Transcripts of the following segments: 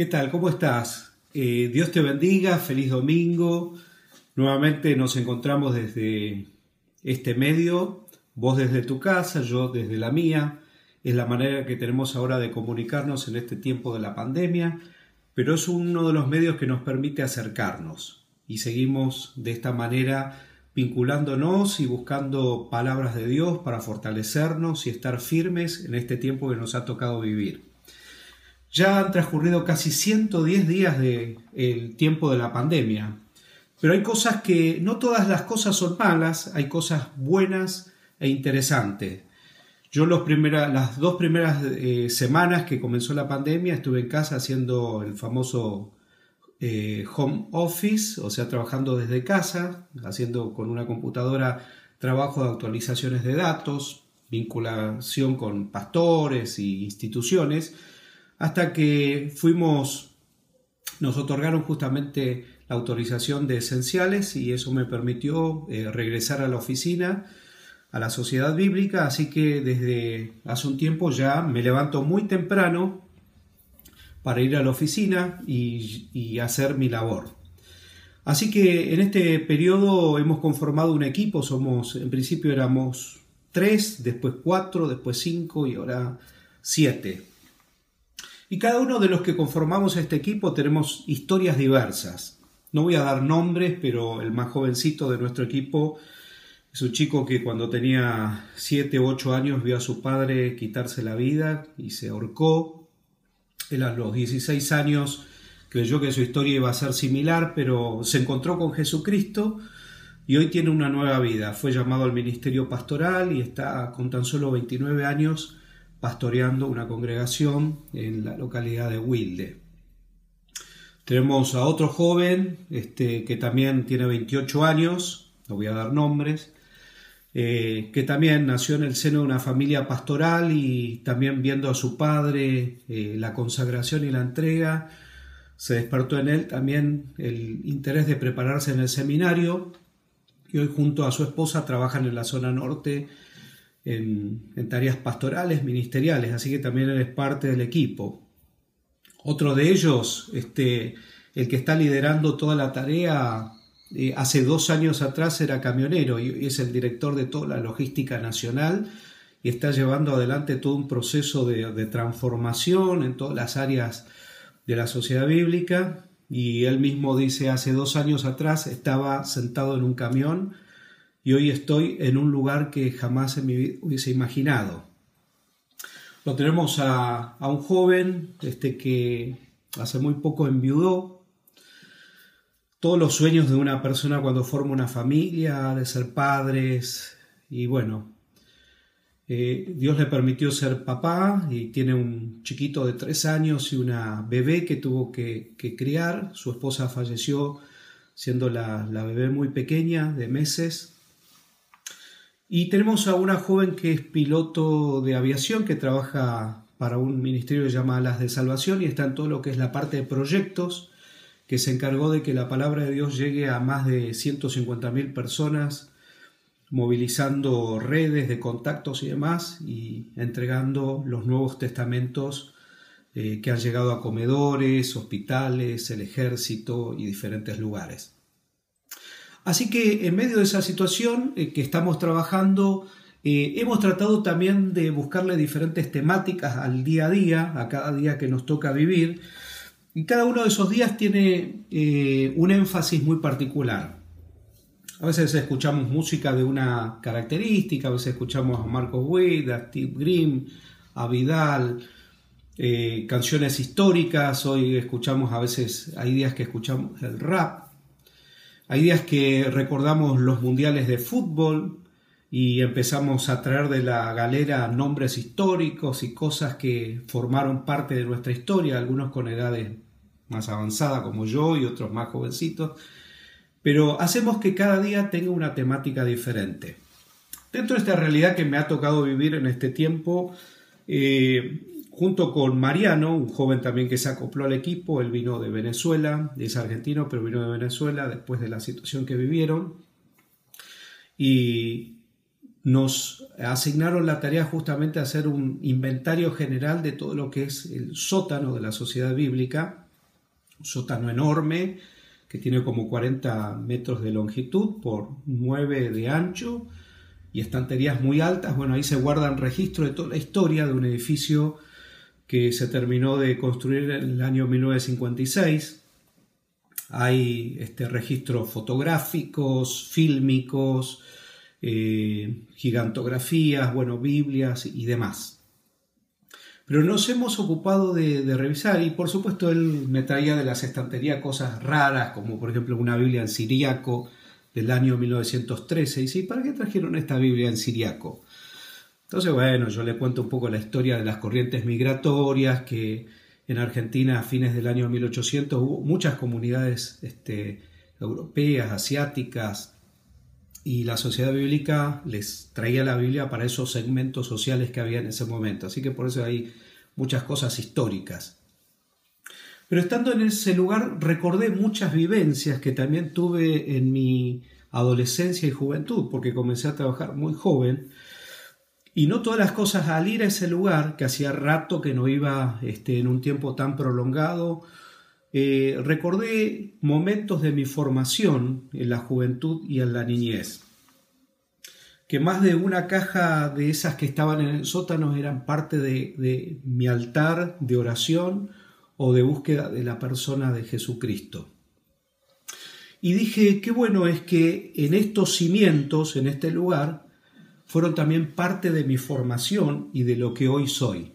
¿Qué tal? ¿Cómo estás? Eh, Dios te bendiga, feliz domingo. Nuevamente nos encontramos desde este medio, vos desde tu casa, yo desde la mía. Es la manera que tenemos ahora de comunicarnos en este tiempo de la pandemia, pero es uno de los medios que nos permite acercarnos y seguimos de esta manera vinculándonos y buscando palabras de Dios para fortalecernos y estar firmes en este tiempo que nos ha tocado vivir. Ya han transcurrido casi 110 días del tiempo de la pandemia, pero hay cosas que no todas las cosas son malas, hay cosas buenas e interesantes. Yo los las dos primeras eh, semanas que comenzó la pandemia estuve en casa haciendo el famoso eh, home office, o sea, trabajando desde casa, haciendo con una computadora trabajo de actualizaciones de datos, vinculación con pastores y instituciones, hasta que fuimos, nos otorgaron justamente la autorización de esenciales y eso me permitió eh, regresar a la oficina, a la sociedad bíblica, así que desde hace un tiempo ya me levanto muy temprano para ir a la oficina y, y hacer mi labor. Así que en este periodo hemos conformado un equipo, somos, en principio éramos tres, después cuatro, después cinco y ahora siete. Y cada uno de los que conformamos este equipo tenemos historias diversas. No voy a dar nombres, pero el más jovencito de nuestro equipo es un chico que cuando tenía 7 u 8 años vio a su padre quitarse la vida y se ahorcó. Él a los 16 años creyó que su historia iba a ser similar, pero se encontró con Jesucristo y hoy tiene una nueva vida. Fue llamado al ministerio pastoral y está con tan solo 29 años pastoreando una congregación en la localidad de Wilde. Tenemos a otro joven este, que también tiene 28 años, no voy a dar nombres, eh, que también nació en el seno de una familia pastoral y también viendo a su padre eh, la consagración y la entrega, se despertó en él también el interés de prepararse en el seminario y hoy junto a su esposa trabajan en la zona norte en, tareas pastorales, ministeriales, así que también él es parte del equipo. Otro de ellos, este, el que está liderando toda la tarea, eh, hace dos años atrás era camionero y es el director de toda la logística nacional y está llevando adelante todo un proceso de, de transformación en todas las áreas de la sociedad bíblica y él mismo dice hace dos años atrás estaba sentado en un camión y hoy estoy en un lugar que jamás en mi vida hubiese imaginado. Lo tenemos a, un joven este, que hace muy poco enviudó. Todos los sueños de una persona cuando forma una familia, de ser padres, y bueno, eh, Dios le permitió ser papá y tiene un chiquito de tres años y una bebé que tuvo que, criar. Su esposa falleció siendo la, la bebé muy pequeña, de meses. Y tenemos a una joven que es piloto de aviación, que trabaja para un ministerio que se llama Las de Salvación y está en todo lo que es la parte de proyectos, que se encargó de que la palabra de Dios llegue a más de 150.000 personas, movilizando redes de contactos y demás, y entregando los nuevos testamentos eh, que han llegado a comedores, hospitales, el ejército y diferentes lugares. Así que en medio de esa situación eh, que estamos trabajando, eh, hemos tratado también de buscarle diferentes temáticas al día a día, a cada día que nos toca vivir, y cada uno de esos días tiene eh, un énfasis muy particular. A veces escuchamos música de una característica, a veces escuchamos a Marcos Witt, a Steve Grimm, a Vidal, canciones históricas, hoy escuchamos a veces, hay días que escuchamos el rap, hay días que recordamos los mundiales de fútbol y empezamos a traer de la galera nombres históricos y cosas que formaron parte de nuestra historia, algunos con edades más avanzadas como yo y otros más jovencitos, pero hacemos que cada día tenga una temática diferente. Dentro de esta realidad que me ha tocado vivir en este tiempo, eh, junto con Mariano, un joven también que se acopló al equipo, él vino de Venezuela, es argentino, pero vino de Venezuela después de la situación que vivieron, y nos asignaron la tarea justamente de hacer un inventario general de todo lo que es el sótano de la sociedad bíblica, un sótano enorme que tiene como 40 metros de longitud por 9 de ancho y estanterías muy altas. Bueno, ahí se guardan registros de toda la historia de un edificio que se terminó de construir en el año 1956. Hay este, registros fotográficos, fílmicos, eh, gigantografías, bueno, Biblias y demás. Pero nos hemos ocupado de, revisar y por supuesto él me traía de las estanterías cosas raras, como por ejemplo una Biblia en siriaco del año 1913. Y sí, ¿para qué trajeron esta Biblia en siriaco? Entonces, bueno, yo le cuento un poco la historia de las corrientes migratorias, que en Argentina a fines del año 1800 hubo muchas comunidades este, europeas, asiáticas, y la sociedad bíblica les traía la Biblia para esos segmentos sociales que había en ese momento. Así que por eso hay muchas cosas históricas. Pero estando en ese lugar recordé muchas vivencias que también tuve en mi adolescencia y juventud, porque comencé a trabajar muy joven. Y no todas las cosas al ir a ese lugar, que hacía rato que no iba este, en un tiempo tan prolongado, eh, recordé momentos de mi formación en la juventud y en la niñez, que más de una caja de esas que estaban en el sótano eran parte de, mi altar de oración o de búsqueda de la persona de Jesucristo. Y dije, qué bueno es que en estos cimientos, en este lugar, fueron también parte de mi formación y de lo que hoy soy.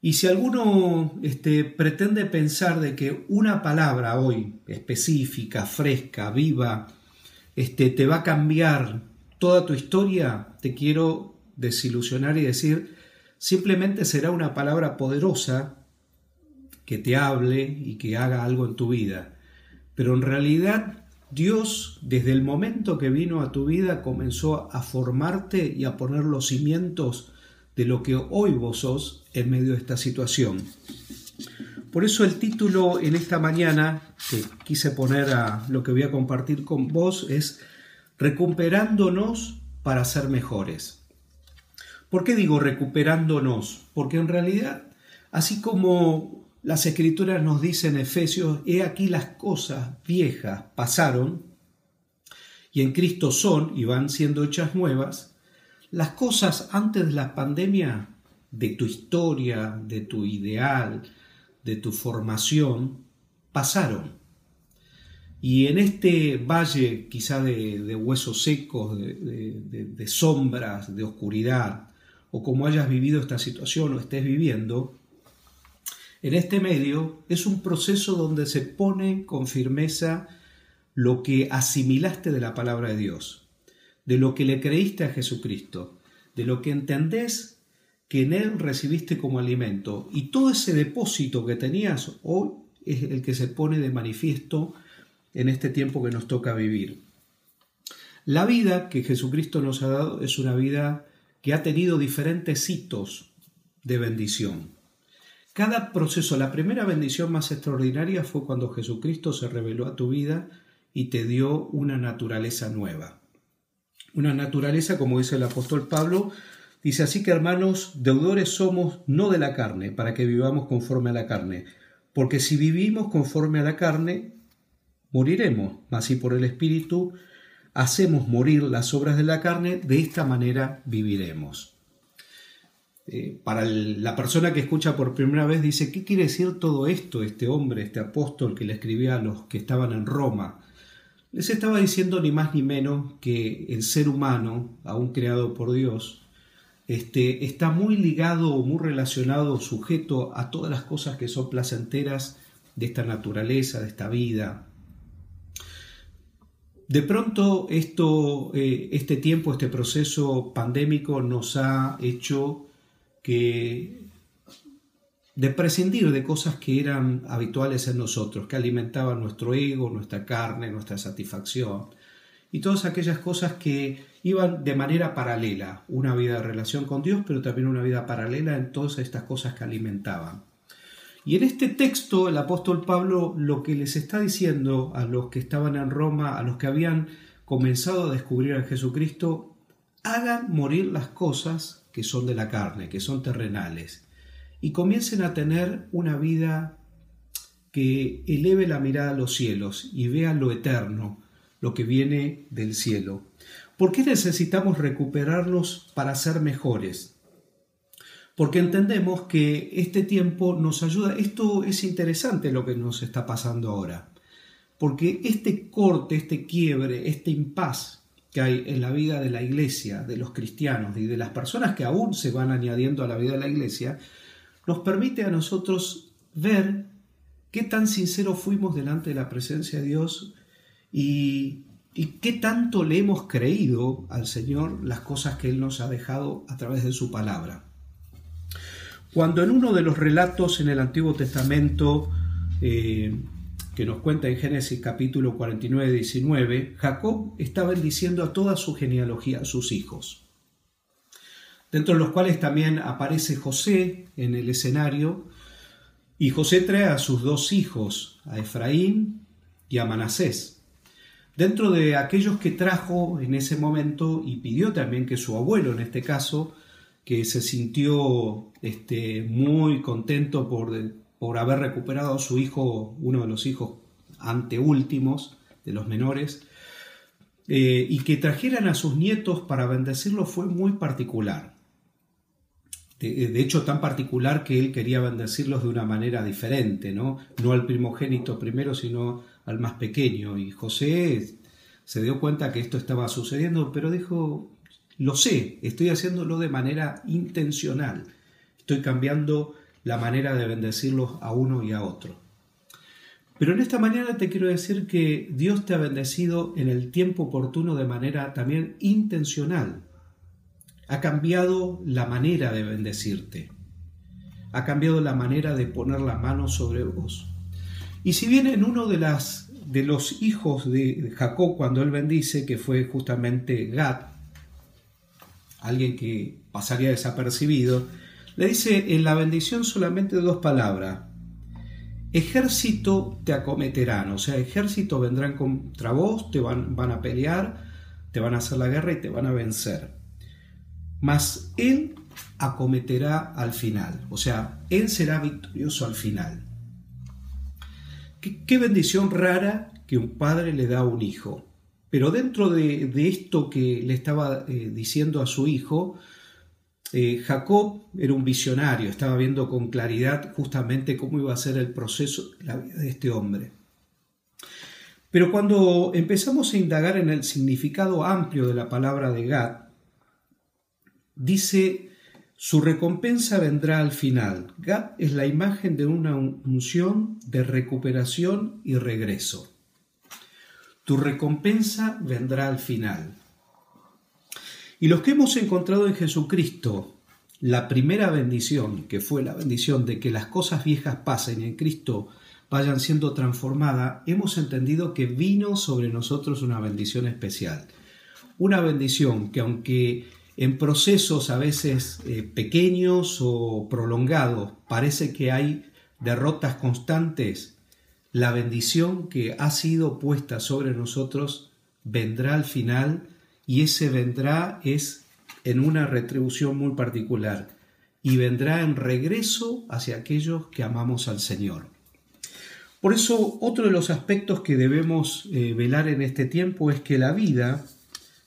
Y si alguno este, pretende pensar de que una palabra hoy específica, fresca, viva, este, te va a cambiar toda tu historia, te quiero desilusionar y decir, simplemente será una palabra poderosa que te hable y que haga algo en tu vida. Pero en realidad Dios, desde el momento que vino a tu vida, comenzó a formarte y a poner los cimientos de lo que hoy vos sos en medio de esta situación. Por eso el título en esta mañana que quise poner a lo que voy a compartir con vos es Recuperándonos para ser mejores. ¿Por qué digo recuperándonos? Porque en realidad, así como las escrituras nos dicen en Efesios, he aquí las cosas viejas pasaron y en Cristo son y van siendo hechas nuevas, las cosas antes de la pandemia de tu historia, de tu ideal, de tu formación, pasaron. Y en este valle quizá de, huesos secos, de, sombras, de oscuridad, o como hayas vivido esta situación o estés viviendo, en este medio es un proceso donde se pone con firmeza lo que asimilaste de la palabra de Dios de lo que le creíste a Jesucristo, de lo que entendés que en Él recibiste como alimento. Y todo ese depósito que tenías hoy es el que se pone de manifiesto en este tiempo que nos toca vivir. La vida que Jesucristo nos ha dado es una vida que ha tenido diferentes hitos de bendición. Cada proceso, la primera bendición más extraordinaria fue cuando Jesucristo se reveló a tu vida y te dio una naturaleza nueva una naturaleza, como dice el apóstol Pablo, dice así que hermanos, deudores somos no de la carne, para que vivamos conforme a la carne, porque si vivimos conforme a la carne, moriremos, mas si por el Espíritu hacemos morir las obras de la carne, de esta manera viviremos. Eh, para la persona que escucha por primera vez dice, ¿qué quiere decir todo esto, este hombre, este apóstol que le escribía a los que estaban en Roma? Les estaba diciendo ni más ni menos que el ser humano, aún creado por Dios, este, está muy ligado o muy relacionado, sujeto a todas las cosas que son placenteras de esta naturaleza, de esta vida. De pronto esto, eh, este tiempo, este proceso pandémico nos ha hecho que de prescindir de cosas que eran habituales en nosotros, que alimentaban nuestro ego, nuestra carne, nuestra satisfacción, y todas aquellas cosas que iban de manera paralela, una vida de relación con Dios, pero también una vida paralela en todas estas cosas que alimentaban. Y en este texto el apóstol Pablo lo que les está diciendo a los que estaban en Roma, a los que habían comenzado a descubrir a Jesucristo, hagan morir las cosas que son de la carne, que son terrenales, y comiencen a tener una vida que eleve la mirada a los cielos y vea lo eterno, lo que viene del cielo. ¿Por qué necesitamos recuperarlos para ser mejores? Porque entendemos que este tiempo nos ayuda, esto es interesante lo que nos está pasando ahora, porque este corte, este quiebre, este impas que hay en la vida de la iglesia, de los cristianos y de las personas que aún se van añadiendo a la vida de la iglesia, nos permite a nosotros ver qué tan sinceros fuimos delante de la presencia de Dios y, qué tanto le hemos creído al Señor las cosas que Él nos ha dejado a través de su palabra. Cuando en uno de los relatos en el Antiguo Testamento eh, que nos cuenta en Génesis capítulo 49, 19, Jacob está bendiciendo a toda su genealogía, a sus hijos, dentro de los cuales también aparece José en el escenario, y José trae a sus dos hijos, a Efraín y a Manasés. Dentro de aquellos que trajo en ese momento y pidió también que su abuelo, en este caso, que se sintió este, muy contento por, por haber recuperado a su hijo, uno de los hijos anteúltimos de los menores, eh, y que trajeran a sus nietos para bendecirlo fue muy particular. De, hecho, tan particular que él quería bendecirlos de una manera diferente, ¿no? No al primogénito primero, sino al más pequeño. Y José se dio cuenta que esto estaba sucediendo, pero dijo, lo sé, estoy haciéndolo de manera intencional. Estoy cambiando la manera de bendecirlos a uno y a otro. Pero en esta mañana te quiero decir que Dios te ha bendecido en el tiempo oportuno de manera también intencional. Ha cambiado la manera de bendecirte. Ha cambiado la manera de poner la mano sobre vos. Y si bien en uno de, las, de los hijos de Jacob, cuando él bendice, que fue justamente Gad, alguien que pasaría desapercibido, le dice en la bendición solamente dos palabras. Ejército te acometerán, o sea, ejército vendrán contra vos, te van, van a pelear, te van a hacer la guerra y te van a vencer. Mas Él acometerá al final, o sea, Él será victorioso al final. Qué, bendición rara que un padre le da a un hijo. Pero dentro de, esto que le estaba eh, diciendo a su hijo, eh, Jacob era un visionario, estaba viendo con claridad justamente cómo iba a ser el proceso de la vida de este hombre. Pero cuando empezamos a indagar en el significado amplio de la palabra de Gad, dice, su recompensa vendrá al final. Gad es la imagen de una unción de recuperación y regreso. Tu recompensa vendrá al final. Y los que hemos encontrado en Jesucristo la primera bendición, que fue la bendición de que las cosas viejas pasen y en Cristo vayan siendo transformadas, hemos entendido que vino sobre nosotros una bendición especial. Una bendición que aunque en procesos a veces eh, pequeños o prolongados parece que hay derrotas constantes, la bendición que ha sido puesta sobre nosotros vendrá al final y ese vendrá es en una retribución muy particular y vendrá en regreso hacia aquellos que amamos al Señor. Por eso otro de los aspectos que debemos eh, velar en este tiempo es que la vida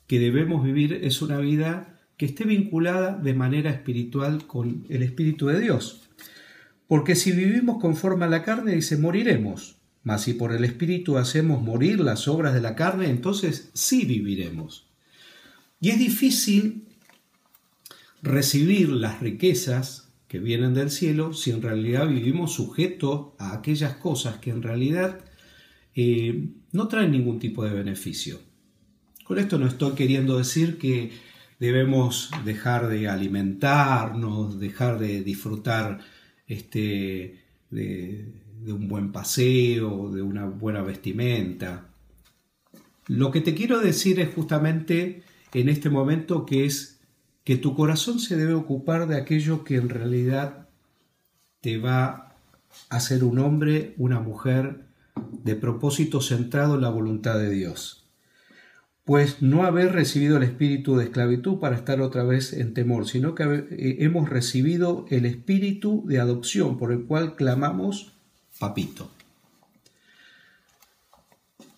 que debemos vivir es una vida que esté vinculada de manera espiritual con el Espíritu de Dios. Porque si vivimos conforme a la carne, dice, moriremos. Mas si por el Espíritu hacemos morir las obras de la carne, entonces sí viviremos. Y es difícil recibir las riquezas que vienen del cielo si en realidad vivimos sujetos a aquellas cosas que en realidad eh, no traen ningún tipo de beneficio. Con esto no estoy queriendo decir que debemos dejar de alimentarnos, dejar de disfrutar este, de, de un buen paseo, de una buena vestimenta. Lo que te quiero decir es justamente en este momento que es que tu corazón se debe ocupar de aquello que en realidad te va a ser un hombre, una mujer de propósito centrado en la voluntad de Dios. Pues no haber recibido el espíritu de esclavitud para estar otra vez en temor, sino que eh, hemos recibido el espíritu de adopción por el cual clamamos papito.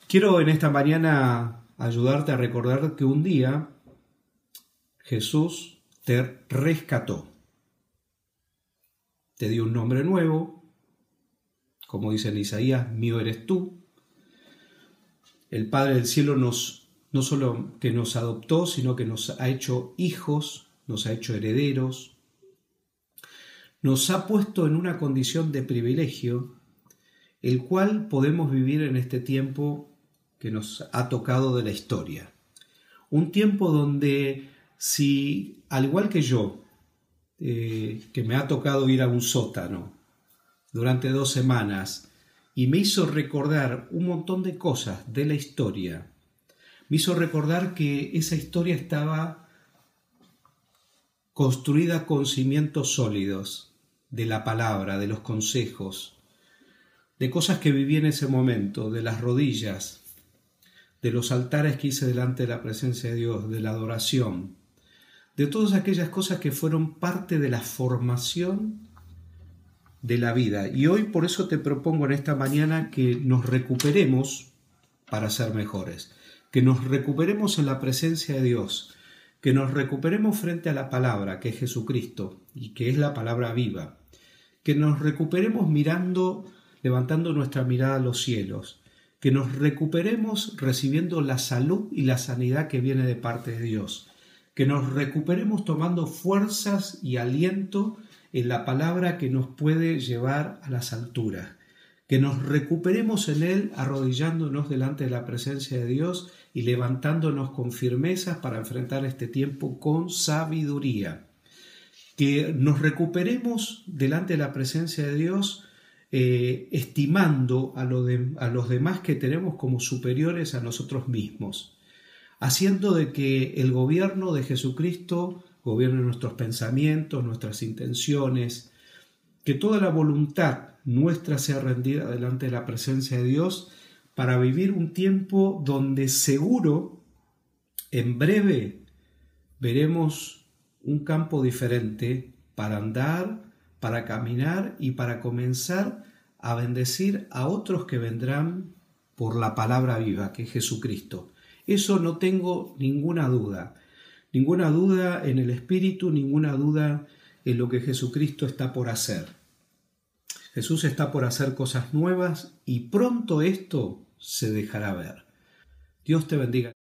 Quiero en esta mañana ayudarte a recordar que un día Jesús te rescató. Te dio un nombre nuevo, como dice en Isaías, mío eres tú. El Padre del Cielo nos, no solo que nos adoptó, sino que nos ha hecho hijos, nos ha hecho herederos, nos ha puesto en una condición de privilegio, el cual podemos vivir en este tiempo que nos ha tocado de la historia. Un tiempo donde si, al igual que yo, eh, que me ha tocado ir a un sótano durante dos semanas y me hizo recordar un montón de cosas de la historia, me hizo recordar que esa historia estaba construida con cimientos sólidos de la palabra, de los consejos, de cosas que viví en ese momento, de las rodillas, de los altares que hice delante de la presencia de Dios, de la adoración, de todas aquellas cosas que fueron parte de la formación de la vida. Y hoy por eso te propongo en esta mañana que nos recuperemos para ser mejores, que nos recuperemos en la presencia de Dios, que nos recuperemos frente a la palabra que es Jesucristo y que es la palabra viva, que nos recuperemos mirando, levantando nuestra mirada a los cielos, que nos recuperemos recibiendo la salud y la sanidad que viene de parte de Dios, que nos recuperemos tomando fuerzas y aliento en la palabra que nos puede llevar a las alturas, que nos recuperemos en Él arrodillándonos delante de la presencia de Dios y levantándonos con firmeza para enfrentar este tiempo con sabiduría, que nos recuperemos delante de la presencia de Dios eh, estimando a, a los demás que tenemos como superiores a nosotros mismos, haciendo de que el gobierno de Jesucristo gobierne nuestros pensamientos, nuestras intenciones, que toda la voluntad nuestra sea rendida delante de la presencia de Dios para vivir un tiempo donde seguro, en breve, veremos un campo diferente para andar, para caminar y para comenzar a bendecir a otros que vendrán por la palabra viva, que es Jesucristo. Eso no tengo ninguna duda, ninguna duda en el Espíritu, ninguna duda en lo que Jesucristo está por hacer. Jesús está por hacer cosas nuevas y pronto esto se dejará ver. Dios te bendiga.